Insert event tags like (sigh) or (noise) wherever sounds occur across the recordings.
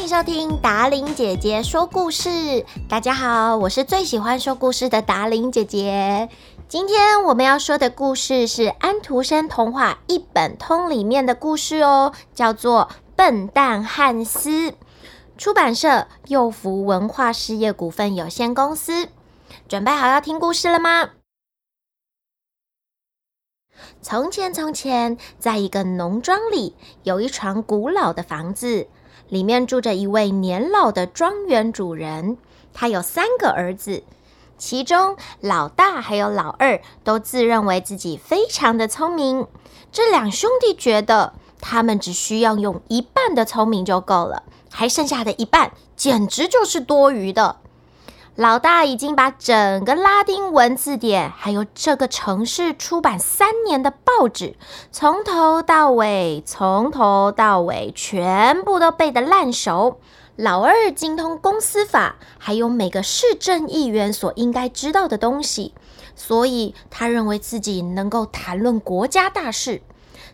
欢迎收听达玲姐姐说故事。大家好，我是最喜欢说故事的达玲姐姐。今天我们要说的故事是安徒生童话一本通里面的故事哦，叫做《笨蛋汉斯》，出版社幼福文化事业股份有限公司。准备好要听故事了吗？从前，从前，在一个农庄里，有一幢古老的房子。里面住着一位年老的庄园主人，他有三个儿子，其中老大还有老二都自认为自己非常的聪明。这两兄弟觉得他们只需要用一半的聪明就够了，还剩下的一半简直就是多余的。老大已经把整个拉丁文字典，还有这个城市出版三年的报纸，从头到尾，从头到尾，全部都背得烂熟。老二精通公司法，还有每个市政议员所应该知道的东西，所以他认为自己能够谈论国家大事。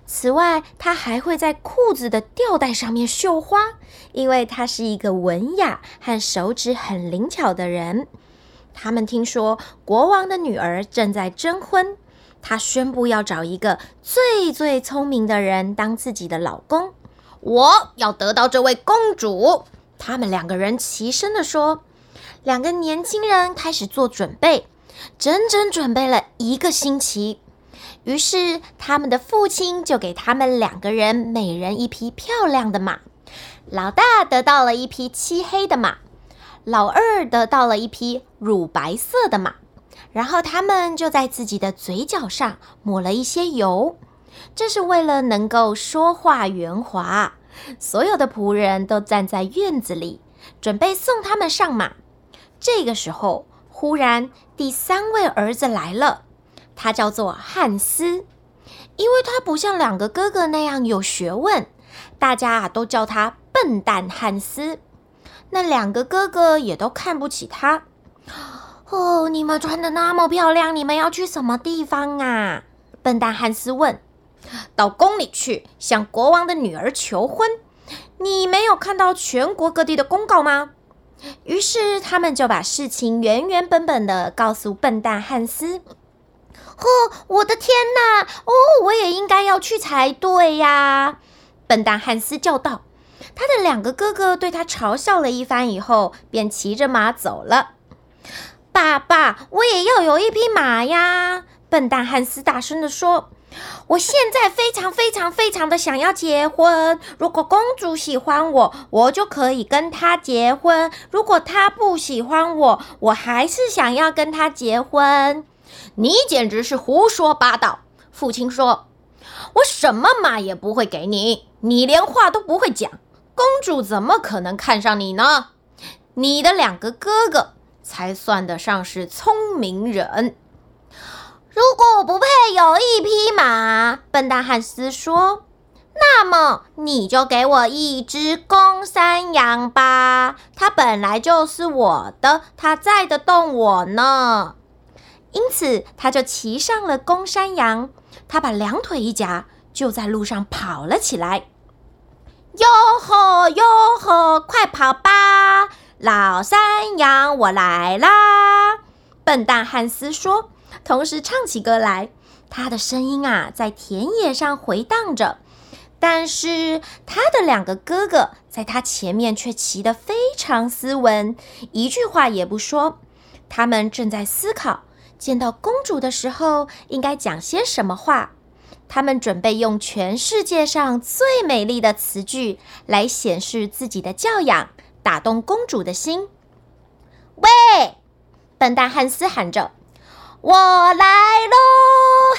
此外，他还会在裤子的吊带上面绣花，因为他是一个文雅和手指很灵巧的人。他们听说国王的女儿正在征婚，他宣布要找一个最最聪明的人当自己的老公。我要得到这位公主。他们两个人齐声地说。两个年轻人开始做准备，整整准备了一个星期。于是，他们的父亲就给他们两个人每人一匹漂亮的马。老大得到了一匹漆黑的马，老二得到了一匹乳白色的马。然后，他们就在自己的嘴角上抹了一些油，这是为了能够说话圆滑。所有的仆人都站在院子里，准备送他们上马。这个时候，忽然第三位儿子来了。他叫做汉斯，因为他不像两个哥哥那样有学问，大家啊都叫他笨蛋汉斯。那两个哥哥也都看不起他。哦，你们穿得那么漂亮，你们要去什么地方啊？笨蛋汉斯问。到宫里去向国王的女儿求婚。你没有看到全国各地的公告吗？于是他们就把事情原原本本的告诉笨蛋汉斯。呵，我的天哪！哦，我也应该要去才对呀！笨蛋汉斯叫道。他的两个哥哥对他嘲笑了一番以后，便骑着马走了。爸爸，我也要有一匹马呀！笨蛋汉斯大声地说：“我现在非常非常非常的想要结婚。如果公主喜欢我，我就可以跟她结婚；如果她不喜欢我，我还是想要跟她结婚。”你简直是胡说八道！父亲说：“我什么马也不会给你，你连话都不会讲，公主怎么可能看上你呢？你的两个哥哥才算得上是聪明人。如果我不配有一匹马，笨蛋汉斯说，那么你就给我一只公山羊吧，它本来就是我的，它载得动我呢。”因此，他就骑上了公山羊。他把两腿一夹，就在路上跑了起来。哟吼哟吼，快跑吧，老山羊，我来啦！笨蛋汉斯说，同时唱起歌来。他的声音啊，在田野上回荡着。但是，他的两个哥哥在他前面却骑得非常斯文，一句话也不说。他们正在思考。见到公主的时候，应该讲些什么话？他们准备用全世界上最美丽的词句来显示自己的教养，打动公主的心。喂！笨蛋汉斯喊着：“我来喽！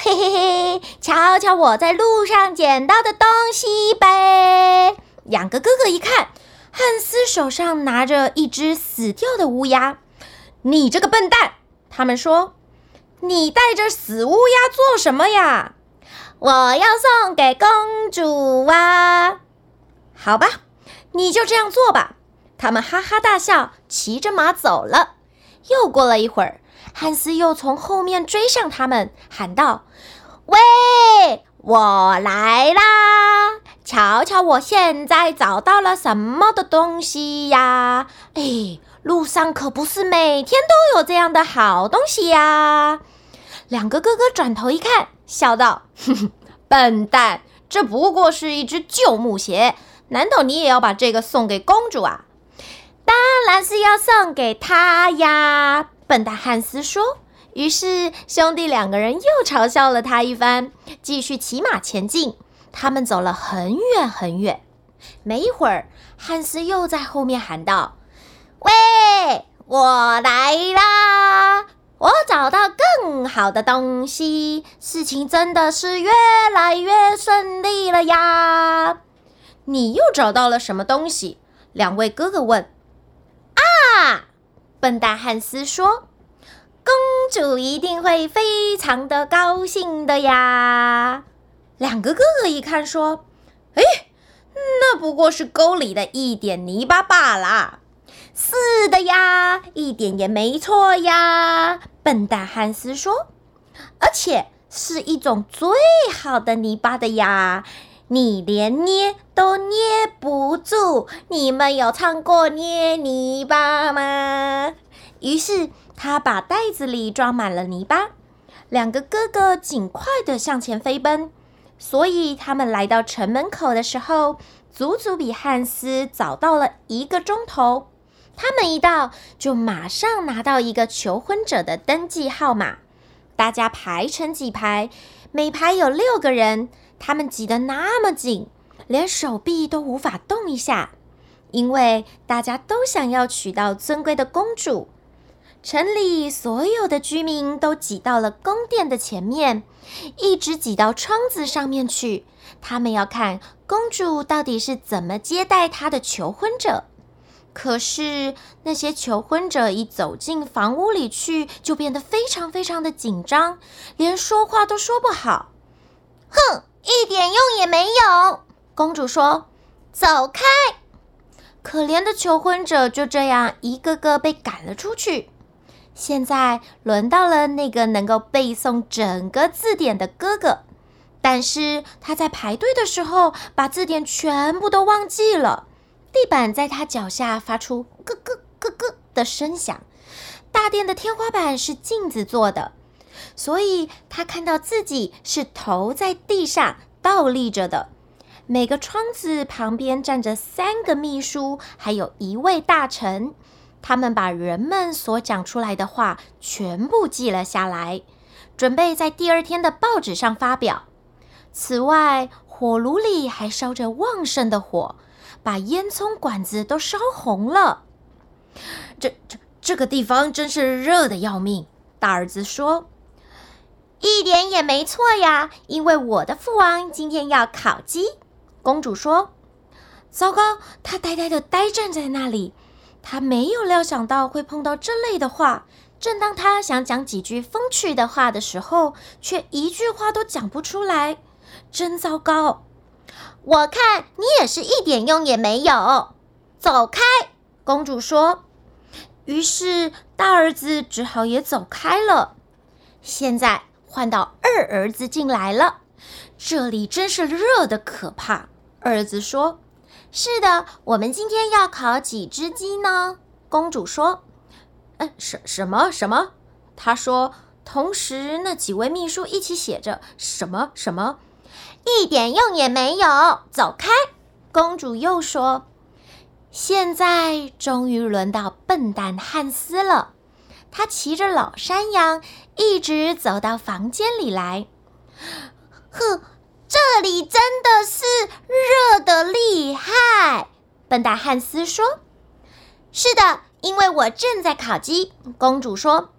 (laughs) 嘿嘿嘿，瞧瞧我在路上捡到的东西呗！”两个哥哥一看，汉斯手上拿着一只死掉的乌鸦。“你这个笨蛋！”他们说。你带着死乌鸦做什么呀？我要送给公主啊！好吧，你就这样做吧。他们哈哈大笑，骑着马走了。又过了一会儿，汉斯又从后面追上他们，喊道：“喂，我来啦！瞧瞧我现在找到了什么的东西呀？哎，路上可不是每天都有这样的好东西呀！”两个哥哥转头一看，笑道：“哼哼，笨蛋，这不过是一只旧木鞋，难道你也要把这个送给公主啊？”“当然是要送给她呀！”笨蛋汉斯说。于是兄弟两个人又嘲笑了他一番，继续骑马前进。他们走了很远很远，没一会儿，汉斯又在后面喊道：“喂，我来啦！”我找到更好的东西，事情真的是越来越顺利了呀！你又找到了什么东西？两位哥哥问。啊！笨蛋汉斯说：“公主一定会非常的高兴的呀！”两个哥哥一看说：“哎，那不过是沟里的一点泥巴罢了。”是的呀，一点也没错呀，笨蛋汉斯说，而且是一种最好的泥巴的呀，你连捏都捏不住。你们有唱过捏泥巴吗？于是他把袋子里装满了泥巴，两个哥哥尽快地向前飞奔，所以他们来到城门口的时候，足足比汉斯早到了一个钟头。他们一到，就马上拿到一个求婚者的登记号码。大家排成几排，每排有六个人。他们挤得那么紧，连手臂都无法动一下，因为大家都想要娶到尊贵的公主。城里所有的居民都挤到了宫殿的前面，一直挤到窗子上面去。他们要看公主到底是怎么接待她的求婚者。可是那些求婚者一走进房屋里去，就变得非常非常的紧张，连说话都说不好。哼，一点用也没有。公主说：“走开！”可怜的求婚者就这样一个个被赶了出去。现在轮到了那个能够背诵整个字典的哥哥，但是他在排队的时候把字典全部都忘记了。地板在他脚下发出咯咯咯咯的声响。大殿的天花板是镜子做的，所以他看到自己是头在地上倒立着的。每个窗子旁边站着三个秘书，还有一位大臣。他们把人们所讲出来的话全部记了下来，准备在第二天的报纸上发表。此外，火炉里还烧着旺盛的火。把烟囱管子都烧红了，这这这个地方真是热的要命。大儿子说：“一点也没错呀，因为我的父王今天要烤鸡。”公主说：“糟糕！”她呆呆的呆站在那里，她没有料想到会碰到这类的话。正当她想讲几句风趣的话的时候，却一句话都讲不出来，真糟糕。我看你也是一点用也没有，走开！公主说。于是大儿子只好也走开了。现在换到二儿子进来了，这里真是热得可怕。儿子说：“是的，我们今天要烤几只鸡呢？”公主说：“嗯，什什么什么？”他说。同时，那几位秘书一起写着：“什么什么。”一点用也没有，走开！公主又说：“现在终于轮到笨蛋汉斯了。他骑着老山羊，一直走到房间里来。呵，这里真的是热得厉害。”笨蛋汉斯说：“是的，因为我正在烤鸡。”公主说：“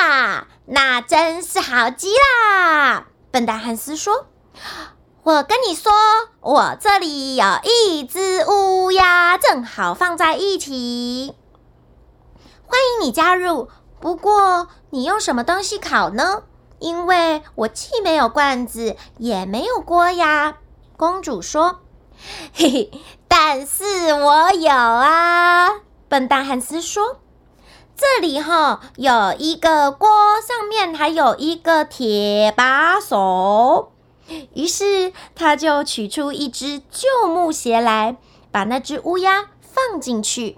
啊，那真是好极啦！”笨蛋汉斯说。我跟你说，我这里有一只乌鸦，正好放在一起。欢迎你加入。不过，你用什么东西烤呢？因为我既没有罐子，也没有锅呀。公主说：“ (laughs) 嘿嘿，但是我有啊。”笨蛋汉斯说：“这里哈有一个锅，上面还有一个铁把手。”于是他就取出一只旧木鞋来，把那只乌鸦放进去，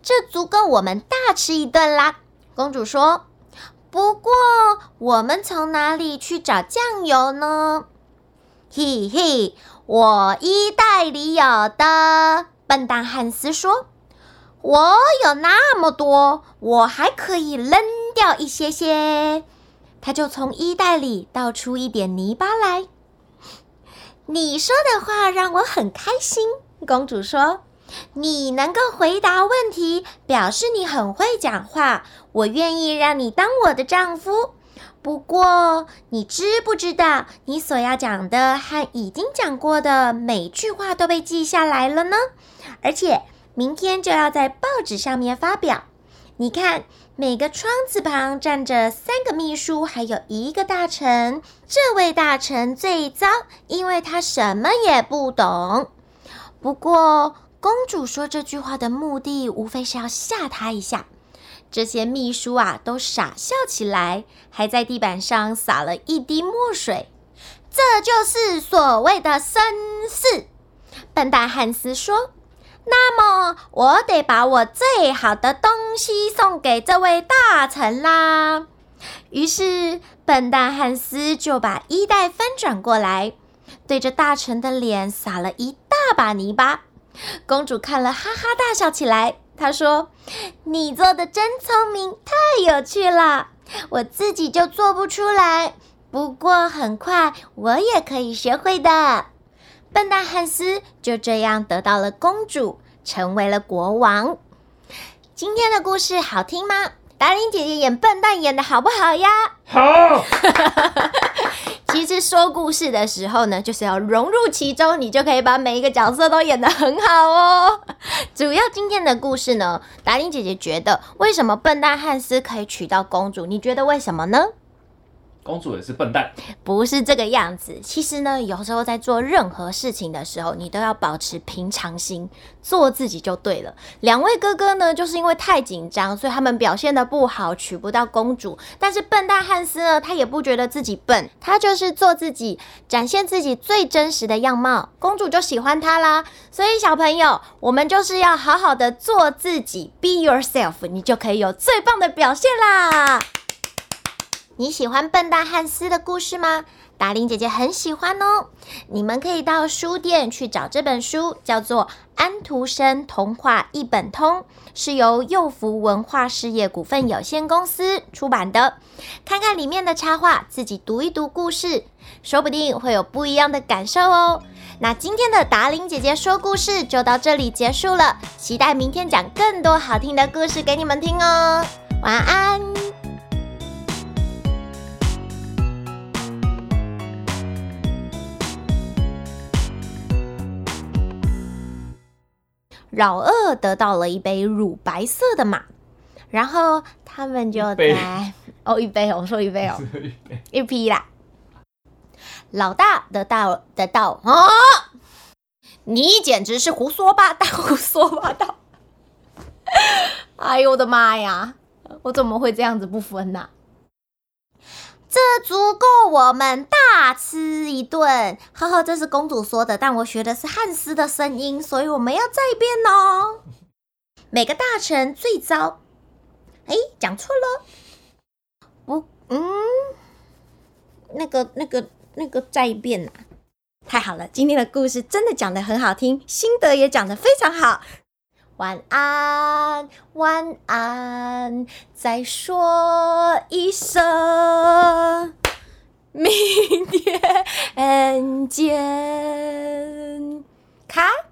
这足够我们大吃一顿啦。公主说：“不过，我们从哪里去找酱油呢？”嘿嘿，我衣袋里有的。笨蛋汉斯说：“我有那么多，我还可以扔掉一些些。”他就从衣袋里倒出一点泥巴来。你说的话让我很开心，公主说：“你能够回答问题，表示你很会讲话。我愿意让你当我的丈夫。不过，你知不知道，你所要讲的和已经讲过的每句话都被记下来了呢？而且，明天就要在报纸上面发表。你看。”每个窗子旁站着三个秘书，还有一个大臣。这位大臣最糟，因为他什么也不懂。不过，公主说这句话的目的，无非是要吓他一下。这些秘书啊，都傻笑起来，还在地板上撒了一滴墨水。这就是所谓的绅士。笨蛋汉斯说。那么，我得把我最好的东西送给这位大臣啦。于是，笨蛋汉斯就把衣袋翻转过来，对着大臣的脸撒了一大把泥巴。公主看了，哈哈大笑起来。她说：“你做的真聪明，太有趣了，我自己就做不出来。不过，很快我也可以学会的。”笨蛋汉斯就这样得到了公主，成为了国王。今天的故事好听吗？达伶姐姐演笨蛋演的好不好呀？好。(laughs) 其实说故事的时候呢，就是要融入其中，你就可以把每一个角色都演得很好哦。主要今天的故事呢，达伶姐姐觉得，为什么笨蛋汉斯可以娶到公主？你觉得为什么呢？公主也是笨蛋，不是这个样子。其实呢，有时候在做任何事情的时候，你都要保持平常心，做自己就对了。两位哥哥呢，就是因为太紧张，所以他们表现得不好，娶不到公主。但是笨蛋汉斯呢，他也不觉得自己笨，他就是做自己，展现自己最真实的样貌，公主就喜欢他啦。所以小朋友，我们就是要好好的做自己，be yourself，你就可以有最棒的表现啦。你喜欢笨蛋汉斯的故事吗？达令姐姐很喜欢哦。你们可以到书店去找这本书，叫做《安徒生童话一本通》，是由幼福文化事业股份有限公司出版的。看看里面的插画，自己读一读故事，说不定会有不一样的感受哦。那今天的达令姐姐说故事就到这里结束了，期待明天讲更多好听的故事给你们听哦。晚安。老二得到了一杯乳白色的马，然后他们就在杯哦，一杯，我说一杯哦，一,一匹啦。老大得到得到啊！你简直是胡说八道，(laughs) 胡说八道！哎呦我的妈呀，我怎么会这样子不分呢、啊？这足够我们大吃一顿。呵呵，这是公主说的，但我学的是汉斯的声音，所以我们要再变哦。每个大臣最糟。哎，讲错了。不，嗯，那个、那个、那个再变啊！太好了，今天的故事真的讲得很好听，心得也讲得非常好。晚安，晚安，再说一声，明天见，卡。